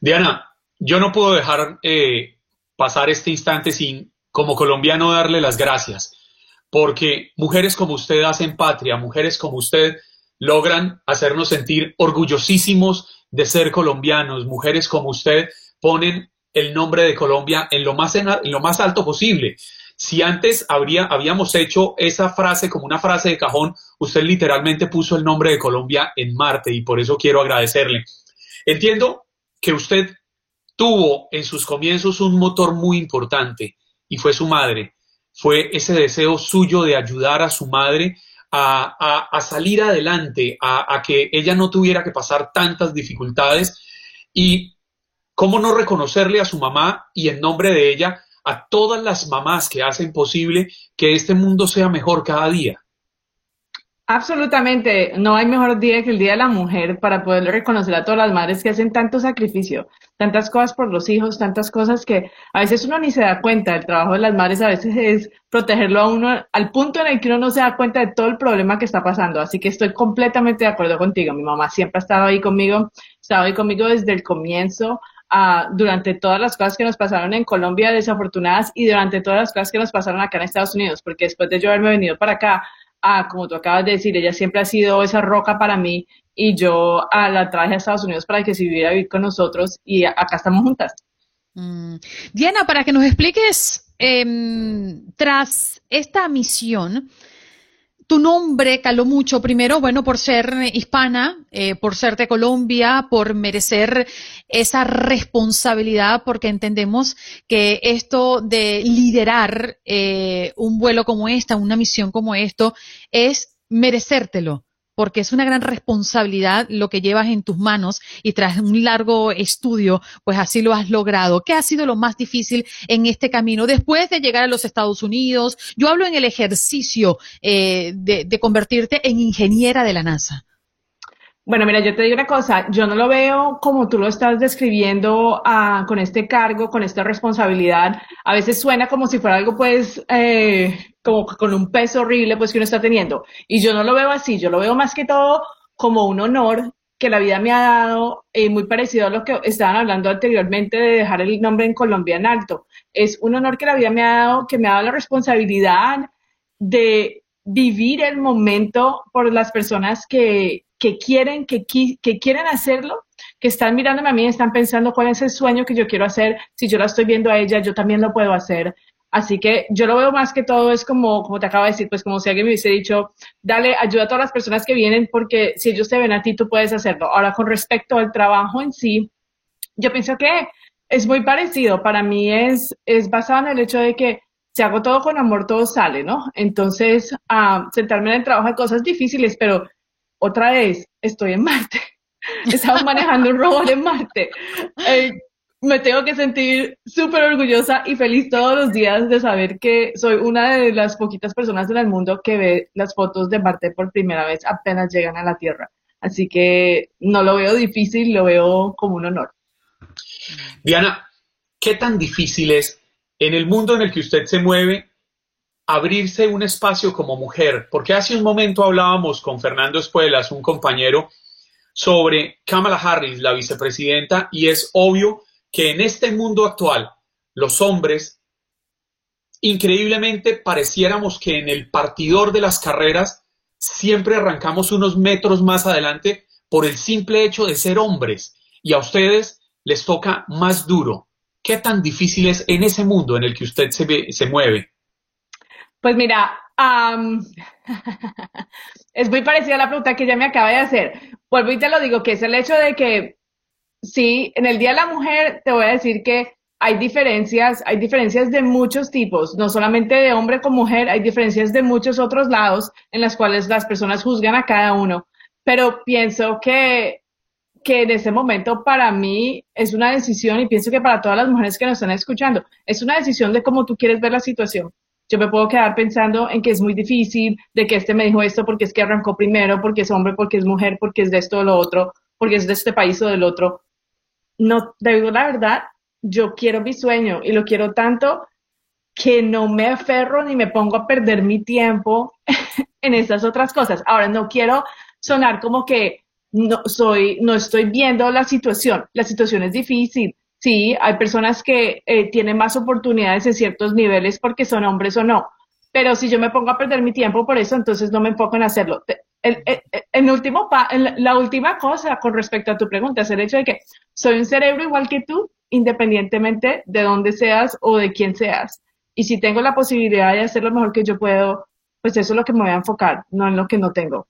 Diana, yo no puedo dejar eh, pasar este instante sin, como colombiano, darle las gracias, porque mujeres como usted hacen patria, mujeres como usted logran hacernos sentir orgullosísimos de ser colombianos, mujeres como usted ponen el nombre de Colombia en lo más, en, lo más alto posible. Si antes habría, habíamos hecho esa frase como una frase de cajón, usted literalmente puso el nombre de Colombia en Marte y por eso quiero agradecerle. Entiendo que usted tuvo en sus comienzos un motor muy importante y fue su madre. Fue ese deseo suyo de ayudar a su madre a, salir adelante, a, que ella no tuviera que pasar tantas dificultades y cómo no reconocerle a su mamá y en nombre de ella a todas las mamás que hacen posible que este mundo sea mejor cada día. Absolutamente, no hay mejor día que el Día de la Mujer para poder reconocer a todas las madres que hacen tanto sacrificio, tantas cosas por los hijos, tantas cosas que a veces uno ni se da cuenta. El trabajo de las madres a veces es protegerlo a uno al punto en el que uno no se da cuenta de todo el problema que está pasando. Así que estoy completamente de acuerdo contigo. Mi mamá siempre ha estado ahí conmigo, ha estado ahí conmigo desde el comienzo. Uh, durante todas las cosas que nos pasaron en Colombia desafortunadas y durante todas las cosas que nos pasaron acá en Estados Unidos, porque después de yo haberme venido para acá, ah, como tú acabas de decir, ella siempre ha sido esa roca para mí y yo ah, la traje a Estados Unidos para que se viviera a vivir con nosotros y acá estamos juntas. Mm. Diana, para que nos expliques, em, tras esta misión, tu nombre caló mucho, primero, bueno, por ser hispana, eh, por ser de Colombia, por merecer esa responsabilidad, porque entendemos que esto de liderar eh, un vuelo como esta, una misión como esto, es merecértelo porque es una gran responsabilidad lo que llevas en tus manos y tras un largo estudio, pues así lo has logrado. ¿Qué ha sido lo más difícil en este camino después de llegar a los Estados Unidos? Yo hablo en el ejercicio eh, de, convertirte en ingeniera de la NASA. Bueno, mira, yo te digo una cosa, yo no lo veo como tú lo estás describiendo ah, con este cargo, con esta responsabilidad. A veces suena como si fuera algo, pues, eh, como con un peso horrible, pues, que uno está teniendo. Y yo no lo veo así, yo lo veo más que todo como un honor que la vida me ha dado, eh, muy parecido a lo que estaban hablando anteriormente de dejar el nombre en Colombia en alto. Es un honor que la vida me ha dado, que me ha dado la responsabilidad de vivir el momento por las personas que, que quieren, que, que quieren hacerlo, que están mirándome a mí, están pensando cuál es el sueño que yo quiero hacer. Si yo la estoy viendo a ella, yo también lo puedo hacer. Así que yo lo veo más que todo es como, como te acabo de decir, pues como si alguien me hubiese dicho, dale, ayuda a todas las personas que vienen porque si ellos te ven a ti, tú puedes hacerlo. Ahora, con respecto al trabajo en sí, yo pienso que es muy parecido. Para mí es, es basado en el hecho de que si hago todo con amor, todo sale, ¿no? Entonces, uh, sentarme en el trabajo hay cosas difíciles, pero otra vez, estoy en Marte. Estamos manejando un robot en Marte. Me tengo que sentir súper orgullosa y feliz todos los días de saber que soy una de las poquitas personas en el mundo que ve las fotos de Marte por primera vez apenas llegan a la Tierra. Así que no lo veo difícil, lo veo como un honor. Diana, ¿qué tan difícil es en el mundo en el que usted se mueve abrirse un espacio como mujer? Porque hace un momento hablábamos con Fernando Espuelas, un compañero, sobre Kamala Harris, la vicepresidenta, y es obvio que en este mundo actual los hombres, increíblemente, pareciéramos que en el partidor de las carreras siempre arrancamos unos metros más adelante por el simple hecho de ser hombres y a ustedes les toca más duro. ¿Qué tan difícil es en ese mundo en el que usted se, se mueve? Pues mira, es muy parecida a la pregunta que ya me acaba de hacer. Vuelvo y te lo digo, que es el hecho de que, sí, en el Día de la Mujer te voy a decir que hay diferencias, hay diferencias de muchos tipos, no solamente de hombre con mujer, hay diferencias de muchos otros lados en las cuales las personas juzgan a cada uno. Pero pienso que, que en ese momento para mí es una decisión y pienso que para todas las mujeres que nos están escuchando, es una decisión de cómo tú quieres ver la situación yo me puedo quedar pensando en que es muy difícil, de que este me dijo esto porque es que arrancó primero, porque es hombre, porque es mujer, porque es de esto o lo otro, porque es de este país o del otro. No, digo la verdad, yo quiero mi sueño y lo quiero tanto que no me aferro ni me pongo a perder mi tiempo en esas otras cosas. Ahora, no quiero sonar como que no soy, no estoy viendo la situación. La situación es difícil, Sí, hay personas que eh, tienen más oportunidades en ciertos niveles porque son hombres o no. Pero si yo me pongo a perder mi tiempo por eso, entonces no me enfoco en hacerlo. El, último la última cosa con respecto a tu pregunta es el hecho de que soy un cerebro igual que tú, independientemente de dónde seas o de quién seas. Y si tengo la posibilidad de hacer lo mejor que yo puedo, pues eso es lo que me voy a enfocar, no en lo que no tengo.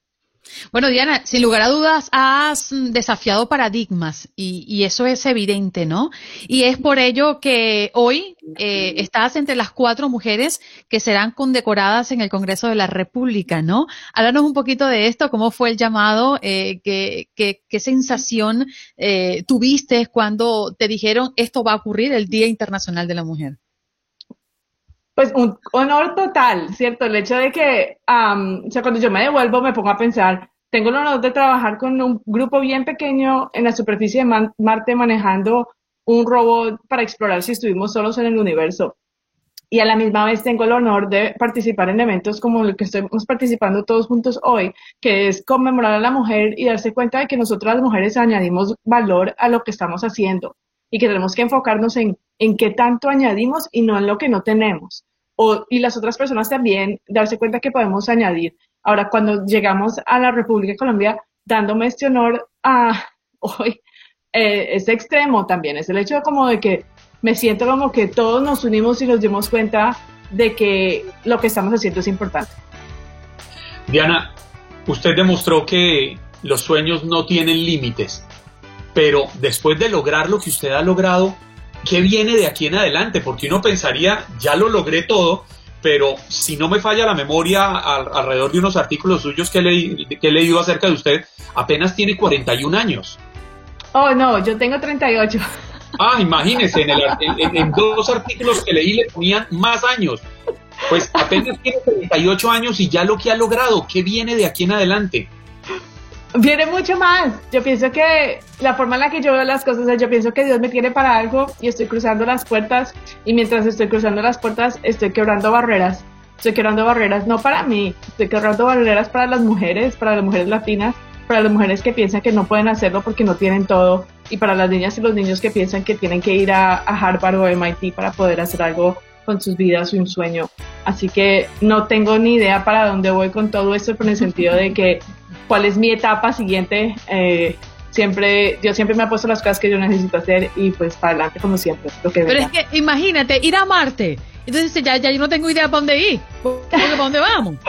Bueno, Diana, sin lugar a dudas has desafiado paradigmas y, eso es evidente, ¿no? Y es por ello que hoy eh, estás entre las cuatro mujeres que serán condecoradas en el Congreso de la República, ¿no? Háblanos un poquito de esto, cómo fue el llamado, eh, qué, qué, sensación eh, tuviste cuando te dijeron esto va a ocurrir el Día Internacional de la Mujer. Pues un honor total, ¿cierto? El hecho de que, o sea, cuando yo me devuelvo me pongo a pensar, tengo el honor de trabajar con un grupo bien pequeño en la superficie de Marte manejando un robot para explorar si estuvimos solos en el universo. Y a la misma vez tengo el honor de participar en eventos como el que estamos participando todos juntos hoy, que es conmemorar a la mujer y darse cuenta de que nosotras las mujeres añadimos valor a lo que estamos haciendo y que tenemos que enfocarnos en, en qué tanto añadimos y no en lo que no tenemos. O, y las otras personas también darse cuenta que podemos añadir. Ahora, cuando llegamos a la República de Colombia, dándome este honor a hoy, eh, es extremo también, es el hecho como de que me siento como que todos nos unimos y nos dimos cuenta de que lo que estamos haciendo es importante. Diana, usted demostró que los sueños no tienen límites pero después de lograr lo que usted ha logrado, ¿qué viene de aquí en adelante? Porque uno pensaría, ya lo logré todo, pero si no me falla la memoria alrededor de unos artículos suyos que, he leído acerca de usted, apenas tiene 41 años. Oh, no, yo tengo 38. Ah, imagínese, en, en, dos artículos que leí le ponían más años. Pues apenas tiene 38 años y ya lo que ha logrado, ¿qué viene de aquí en adelante? Viene mucho más. Yo pienso que la forma en la que yo veo las cosas yo pienso que Dios me tiene para algo y estoy cruzando las puertas y mientras estoy cruzando las puertas estoy quebrando barreras. Estoy quebrando barreras no para mí, estoy quebrando barreras para las mujeres, para las mujeres latinas, para las mujeres que piensan que no pueden hacerlo porque no tienen todo y para las niñas y los niños que piensan que tienen que ir a, a Harvard o MIT para poder hacer algo con sus vidas y un sueño. Así que no tengo ni idea para dónde voy con todo esto, pero en el sentido de que cuál es mi etapa siguiente. Eh, siempre, yo siempre me ha puesto las cosas que yo necesito hacer y pues para adelante como siempre. Lo que pero es que imagínate, ir a Marte. Entonces ya, ya yo no tengo idea para dónde ir. ¿Para dónde vamos?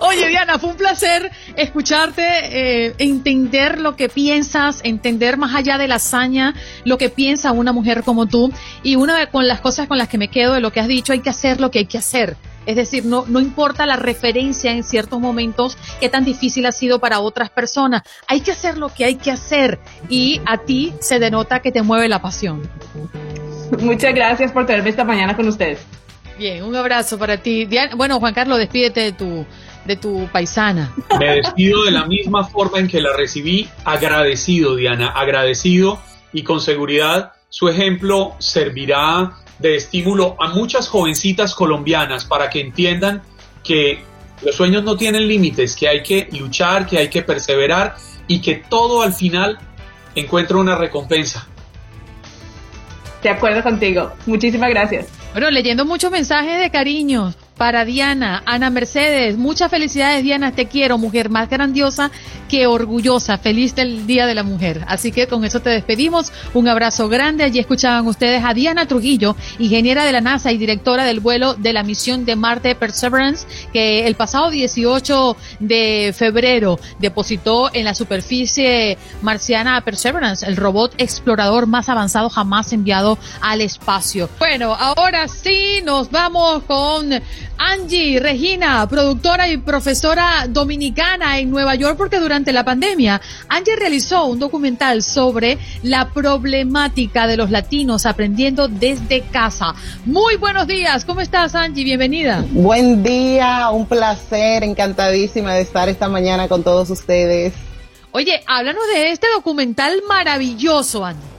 Oye, Diana, fue un placer escucharte, eh, entender lo que piensas, entender más allá de la hazaña, lo que piensa una mujer como tú. Y una de con las cosas con las que me quedo de lo que has dicho, hay que hacer lo que hay que hacer. Es decir, no, no importa la referencia en ciertos momentos, qué tan difícil ha sido para otras personas. Hay que hacer lo que hay que hacer. Y a ti se denota que te mueve la pasión. Muchas gracias por tenerme esta mañana con ustedes. Bien, un abrazo para ti. bueno, Juan Carlos, despídete de tu, de tu paisana. Me despido de la misma forma en que la recibí, agradecido, Diana, agradecido y con seguridad su ejemplo servirá de estímulo a muchas jovencitas colombianas para que entiendan que los sueños no tienen límites, que hay que luchar, que hay que perseverar y que todo al final encuentra una recompensa. De acuerdo contigo. Muchísimas gracias. Bueno, leyendo muchos mensajes de cariño para Diana, Ana Mercedes, muchas felicidades Diana, te quiero, mujer más grandiosa que orgullosa, feliz del Día de la Mujer. Así que con eso te despedimos, un abrazo grande, allí escuchaban ustedes a Diana Trujillo, ingeniera de la NASA y directora del vuelo de la misión de Marte Perseverance, que el pasado 18 de febrero depositó en la superficie marciana Perseverance, el robot explorador más avanzado jamás enviado al espacio. Bueno, ahora sí nos vamos con Angie Regina, productora y profesora dominicana en Nueva York, porque durante la pandemia Angie realizó un documental sobre la problemática de los latinos aprendiendo desde casa. Muy buenos días, ¿cómo estás Angie? Bienvenida. Buen día, un placer, encantadísima de estar esta mañana con todos ustedes. Oye, háblanos de este documental maravilloso, Angie.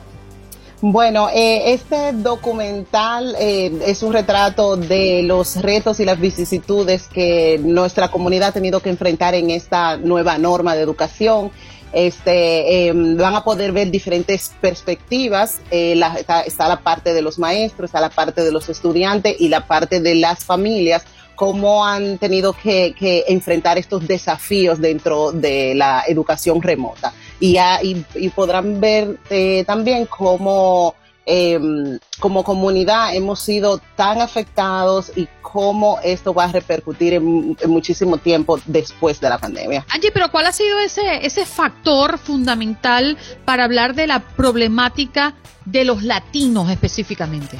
Bueno, eh, este documental eh, es un retrato de los retos y las vicisitudes que nuestra comunidad ha tenido que enfrentar en esta nueva norma de educación. Este, em, van a poder ver diferentes perspectivas. Eh, está, la parte de los maestros, está la parte de los estudiantes y la parte de las familias cómo han tenido que, enfrentar estos desafíos dentro de la educación remota y, y, podrán ver eh, también cómo em, como comunidad hemos sido tan afectados y cómo esto va a repercutir en, muchísimo tiempo después de la pandemia. Angie, pero ¿cuál ha sido ese, ese factor fundamental para hablar de la problemática de los latinos específicamente?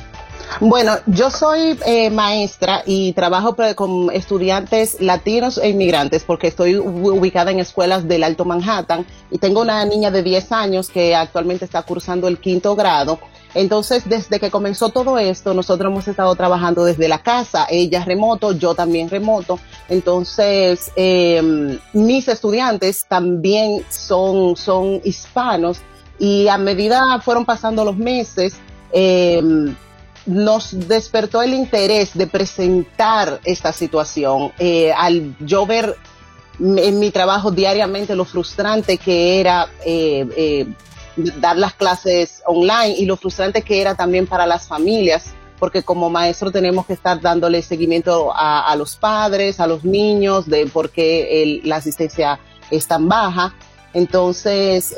Bueno, yo soy eh, maestra y trabajo con estudiantes latinos e inmigrantes porque estoy ubicada en escuelas del Alto Manhattan y tengo una niña de 10 años que actualmente está cursando el quinto grado. Entonces, desde que comenzó todo esto, nosotros hemos estado trabajando desde la casa, ella remoto, yo también remoto. Entonces, em, mis estudiantes también son, son hispanos y a medida fueron pasando los meses, eh, nos despertó el interés de presentar esta situación. Eh, al yo ver en mi trabajo diariamente lo frustrante que era eh, eh, dar las clases online y lo frustrante que era también para las familias, porque como maestro tenemos que estar dándole seguimiento a, los padres, a los niños, de por qué la asistencia es tan baja. Entonces,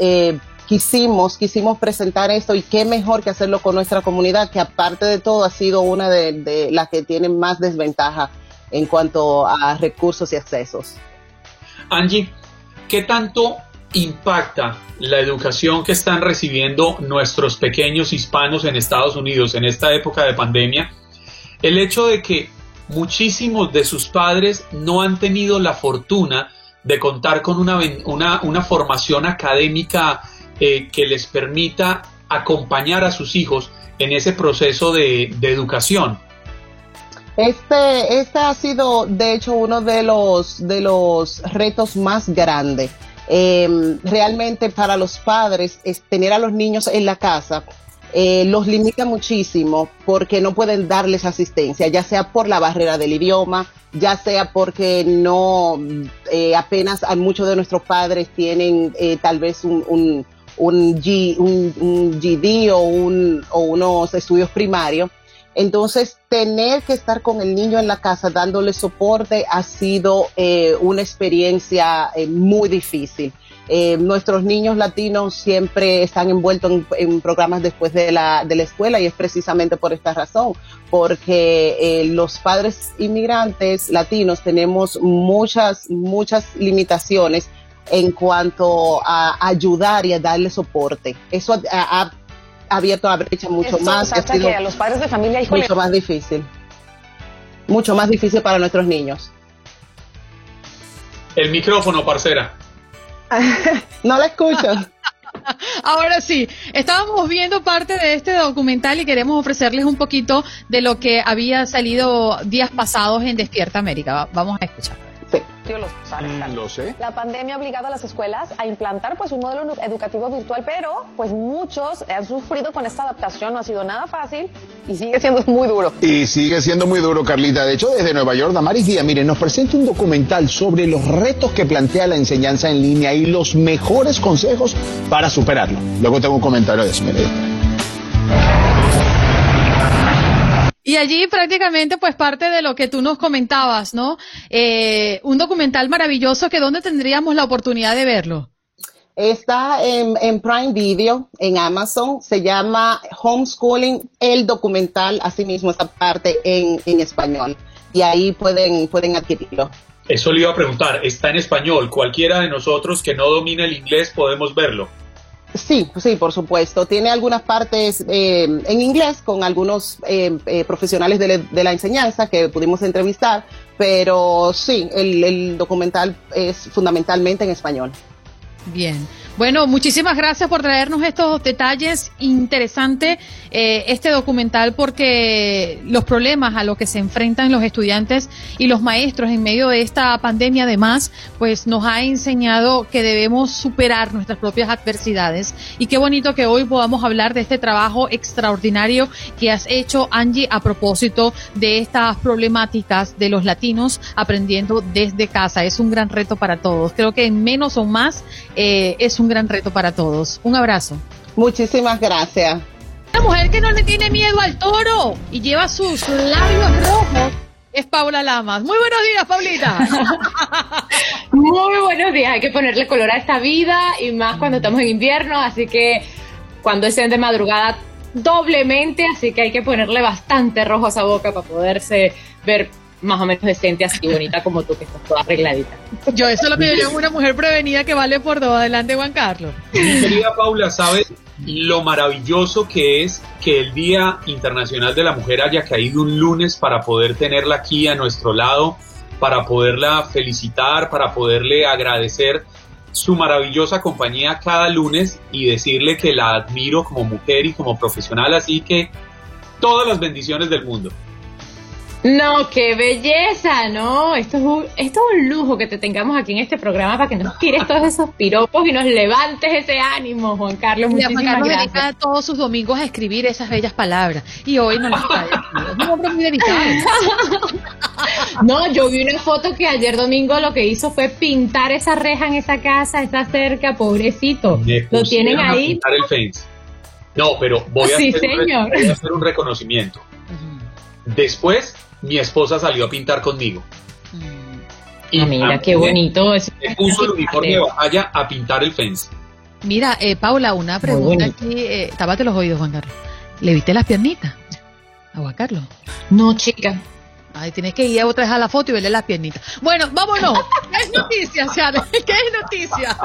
quisimos, quisimos presentar esto y qué mejor que hacerlo con nuestra comunidad, que aparte de todo ha sido una de, las que tienen más desventaja en cuanto a recursos y accesos. Angie, ¿qué tanto impacta la educación que están recibiendo nuestros pequeños hispanos en Estados Unidos en esta época de pandemia? El hecho de que muchísimos de sus padres no han tenido la fortuna de contar con una, una, una formación académica eh, que les permita acompañar a sus hijos en ese proceso de, educación. Este, este ha sido, de hecho, uno de los, de los retos más grandes. Em, realmente para los padres es tener a los niños en la casa eh, los limita muchísimo porque no pueden darles asistencia, ya sea por la barrera del idioma, ya sea porque no eh, apenas muchos de nuestros padres tienen eh, tal vez un, un, GD o, un, o unos estudios primarios. Entonces, tener que estar con el niño en la casa dándole soporte ha sido una experiencia muy difícil. Eh, nuestros niños latinos siempre están envueltos en, programas después de la, de la, escuela y es precisamente por esta razón, porque eh, los padres inmigrantes latinos tenemos muchas, muchas limitaciones en cuanto a ayudar y a darle soporte. Eso ha, abierto la brecha mucho más. Ha que a los padres de familia, mucho más difícil. Mucho más difícil para nuestros niños. El micrófono, parcera. no la escucho. Ahora sí, estábamos viendo parte de este documental y queremos ofrecerles un poquito de lo que había salido días pasados en Despierta América. Vamos a escuchar. Mm, lo sé. La pandemia ha obligado a las escuelas a implantar pues un modelo educativo virtual, pero pues muchos han sufrido con esta adaptación, no ha sido nada fácil y sigue siendo muy duro. Y sigue siendo muy duro, Carlita. De hecho, desde Nueva York, Damaris Díaz, miren, nos presenta un documental sobre los retos que plantea la enseñanza en línea y los mejores consejos para superarlo. Luego tengo un comentario de eso, y allí prácticamente pues parte de lo que tú nos comentabas, ¿no? Eh, un documental maravilloso que ¿dónde tendríamos la oportunidad de verlo? Está en, Prime Video, en Amazon, se llama Homeschooling, el documental, asimismo esta parte en, en español. Y ahí pueden, pueden adquirirlo. Eso le iba a preguntar, está en español, cualquiera de nosotros que no domine el inglés podemos verlo. Sí, sí, por supuesto. Tiene algunas partes eh, en inglés con algunos eh, eh, profesionales de, la enseñanza que pudimos entrevistar, pero sí, el documental es fundamentalmente en español. Bien. Bueno, muchísimas gracias por traernos estos detalles. Interesante eh, este documental porque los problemas a los que se enfrentan los estudiantes y los maestros en medio de esta pandemia, además, pues nos ha enseñado que debemos superar nuestras propias adversidades. Y qué bonito que hoy podamos hablar de este trabajo extraordinario que has hecho, Angie, a propósito de estas problemáticas de los latinos aprendiendo desde casa. Es un gran reto para todos. Creo que en menos o más eh, es un gran reto para todos. Un abrazo. Muchísimas gracias. La mujer que no le tiene miedo al toro y lleva sus labios rojos es Paula Lamas. Muy buenos días, Paulita. Muy buenos días. Hay que ponerle color a esta vida y más cuando estamos en invierno, así que cuando estén de madrugada doblemente, así que hay que ponerle bastante rojo a esa boca para poderse ver más o menos decente, así bonita como tú, que estás toda arregladita. Yo, eso es lo que yo una mujer prevenida que vale por dos. Adelante, Juan Carlos. Mi querida Paula, ¿sabes lo maravilloso que es que el Día Internacional de la Mujer haya caído un lunes para poder tenerla aquí a nuestro lado, para poderla felicitar, para poderle agradecer su maravillosa compañía cada lunes y decirle que la admiro como mujer y como profesional, así que todas las bendiciones del mundo. No, qué belleza, ¿no? Esto es, un, esto es un lujo que te tengamos aquí en este programa para que nos tires todos esos piropos y nos levantes ese ánimo, Juan Carlos. Mira, Juan Carlos dedica todos sus domingos a escribir esas bellas palabras y hoy no las está Es un hombre muy dedicado. no, yo vi una foto que ayer domingo lo que hizo fue pintar esa reja en esa casa, esa cerca, pobrecito. lo tienen ahí. pintar el fence. No, pero voy a, hacer, hacer un reconocimiento. Después mi esposa salió a pintar conmigo. Y ah, mira, qué bonito. Me puso el uniforme de batalla a pintar el fence. Mira, eh, Paula, una pregunta aquí. Eh, tápate los oídos, Juan Carlos. ¿Le viste las piernitas a Juan Carlos? No, chica. Ay, tienes que ir otra vez a la foto y verle las piernitas. Bueno, vámonos. ¿Qué es noticia, ¿Qué es noticia?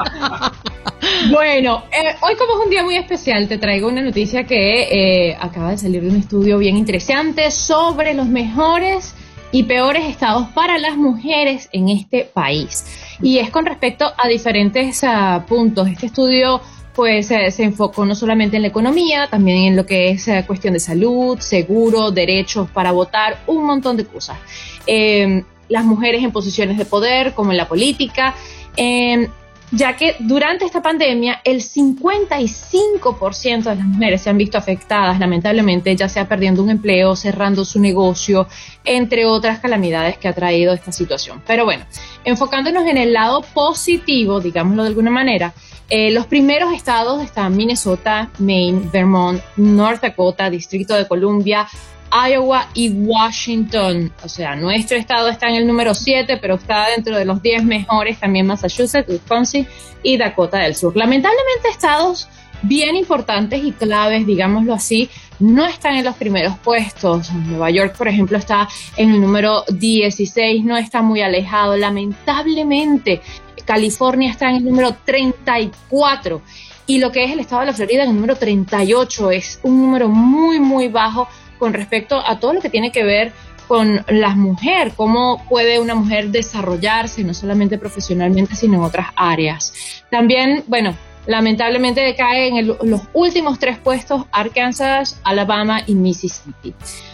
bueno, eh, hoy como es un día muy especial, te traigo una noticia que eh, acaba de salir de un estudio bien interesante sobre los mejores y peores estados para las mujeres en este país. Y es con respecto a diferentes ah, puntos. Este estudio pues eh, se enfocó no solamente en la economía, también en lo que es eh, cuestión de salud, seguro, derechos para votar, un montón de cosas. Em, las mujeres en posiciones de poder, como en la política, em, ya que durante esta pandemia el 55% de las mujeres se han visto afectadas, lamentablemente, ya sea perdiendo un empleo, cerrando su negocio, entre otras calamidades que ha traído esta situación. Pero bueno, enfocándonos en el lado positivo, digámoslo de alguna manera, eh, los primeros estados están Minnesota, Maine, Vermont, North Dakota, Distrito de Columbia, Iowa y Washington. O sea, nuestro estado está en el número 7, pero está dentro de los 10 mejores también Massachusetts, Wisconsin y Dakota del Sur. Lamentablemente estados bien importantes y claves, digámoslo así, no están en los primeros puestos. Nueva York, por ejemplo, está en el número 16, no está muy alejado. Lamentablemente, California está en el número 34 y lo que es el estado de la Florida en el número 38 es un número muy, muy bajo con respecto a todo lo que tiene que ver con la mujer, cómo puede una mujer desarrollarse, no solamente profesionalmente, sino en otras áreas. También, bueno, lamentablemente decae en los últimos tres puestos Arkansas, Alabama y Mississippi.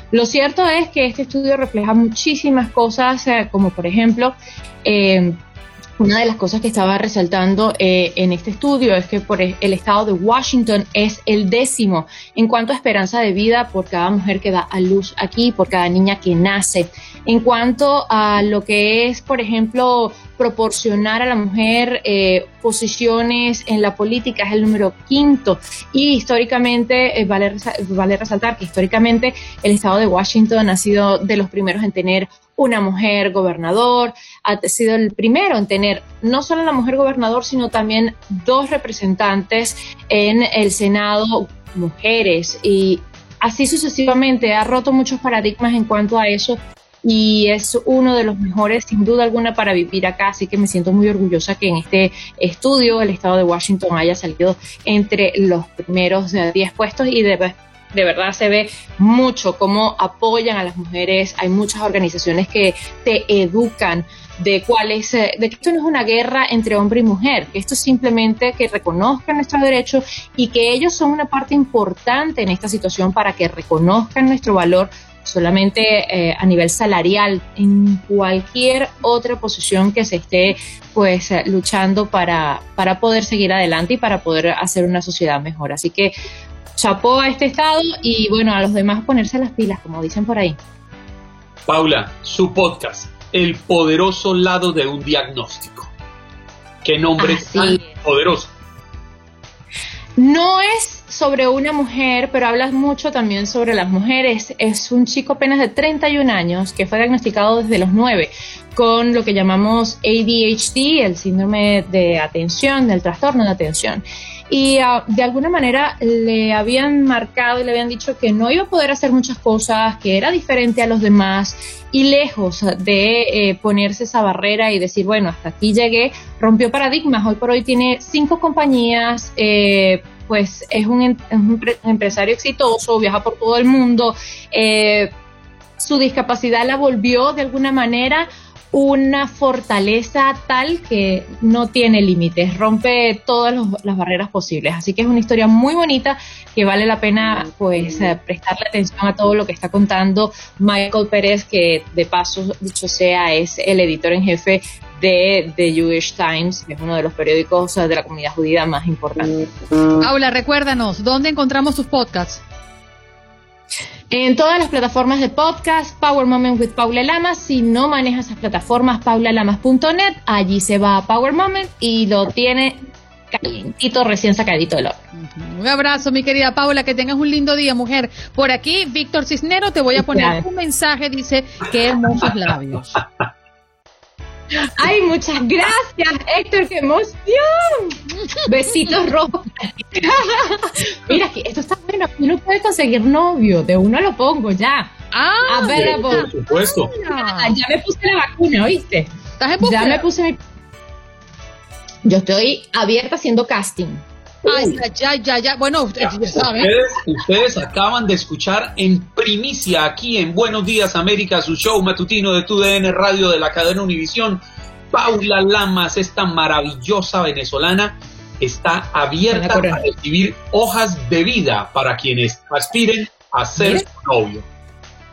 Lo cierto es que este estudio refleja muchísimas cosas, eh, como por ejemplo, eh, una de las cosas que estaba resaltando eh, en este estudio es que por el estado de Washington es el décimo en cuanto a esperanza de vida por cada mujer que da a luz aquí, por cada niña que nace. En cuanto a lo que es, por ejemplo, proporcionar a la mujer eh, posiciones en la política es el número quinto y históricamente eh, vale resaltar que históricamente el estado de Washington ha sido de los primeros en tener una mujer gobernador, ha sido el primero en tener no solo la mujer gobernador, sino también dos representantes en el Senado, mujeres, y así sucesivamente. Ha roto muchos paradigmas en cuanto a eso y es uno de los mejores sin duda alguna para vivir acá, así que me siento muy orgullosa que en este estudio el estado de Washington haya salido entre los primeros 10 puestos y de, de verdad se ve mucho cómo apoyan a las mujeres, hay muchas organizaciones que te educan de cuál es, eh, de que esto no es una guerra entre hombre y mujer, que esto es simplemente que reconozcan nuestros derechos y que ellos son una parte importante en esta situación para que reconozcan nuestro valor solamente eh, a nivel salarial, en cualquier otra posición que se esté pues eh, luchando para, para poder seguir adelante y para poder hacer una sociedad mejor. Así que chapó a este estado y bueno, a los demás ponerse las pilas, como dicen por ahí. Paula, su podcast, El poderoso lado de un diagnóstico. Qué nombre tan poderoso. No es sobre una mujer, pero hablas mucho también sobre las mujeres. Es un chico apenas de 31 años que fue diagnosticado desde los 9 con lo que llamamos ADHD, el síndrome de atención, del trastorno de atención. Y ah, de alguna manera le habían marcado y le habían dicho que no iba a poder hacer muchas cosas, que era diferente a los demás y lejos de eh, ponerse esa barrera y decir, bueno, hasta aquí llegué, rompió paradigmas. Hoy por hoy tiene cinco compañías, eh, pues es un, empresario exitoso, viaja por todo el mundo. Eh, su discapacidad la volvió de alguna manera una fortaleza tal que no tiene límites, rompe todas las barreras posibles. Así que es una historia muy bonita que vale la pena pues eh, prestarle atención a todo lo que está contando Michael Pérez, que de paso, dicho sea, es el editor en jefe de The Jewish Times, que es uno de los periódicos de la comunidad judía más importantes. Paula, recuérdanos, ¿dónde encontramos tus podcasts? En todas las plataformas de podcast, Power Moment with Paula Lamas. Si no manejas esas plataformas, paulalamas.net, allí se va a Power Moment y lo tiene calientito, recién sacadito del horno. Un abrazo, mi querida Paula, que tengas un lindo día, mujer. Por aquí, Víctor Cisnero, te voy a poner un mensaje, dice, qué hermosos labios. Ay, muchas gracias, Héctor, qué emoción. Besitos rojos. Mira, esto está bueno. Uno puede conseguir novio, de uno lo pongo ya. Ah, a ver, por supuesto. Ya me puse la vacuna, ¿oíste? ¿Estás en Ya me puse mi. Yo estoy abierta haciendo casting. Ay, ya, ya, ya. Bueno, ustedes, ustedes, acaban de escuchar en primicia aquí en Buenos Días América, su show matutino de TUDN Radio de la cadena Univisión. Paula Lamas, esta maravillosa venezolana está abierta a recibir hojas de vida para quienes aspiren a ser su novio.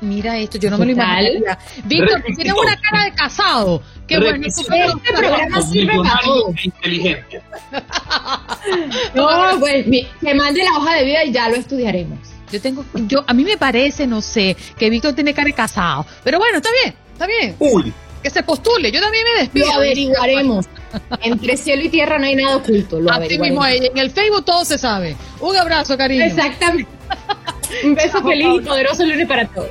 Mira esto, yo no me lo imagino. Víctor, tienes una cara de casado. Qué bueno. Este programa sirve para todo. Inteligente. no, pues que mande la hoja de vida y ya lo estudiaremos. Yo tengo, yo, a mí me parece, no sé, que Víctor tiene cara de casado. Pero bueno, está bien, está bien. Uy. Que se postule, yo también me despido. Lo averiguaremos. Entre cielo y tierra no hay nada oculto. Lo Así mismo, en el Facebook todo se sabe. Un abrazo, cariño. Exactamente. Un beso feliz y poderoso lunes para todos.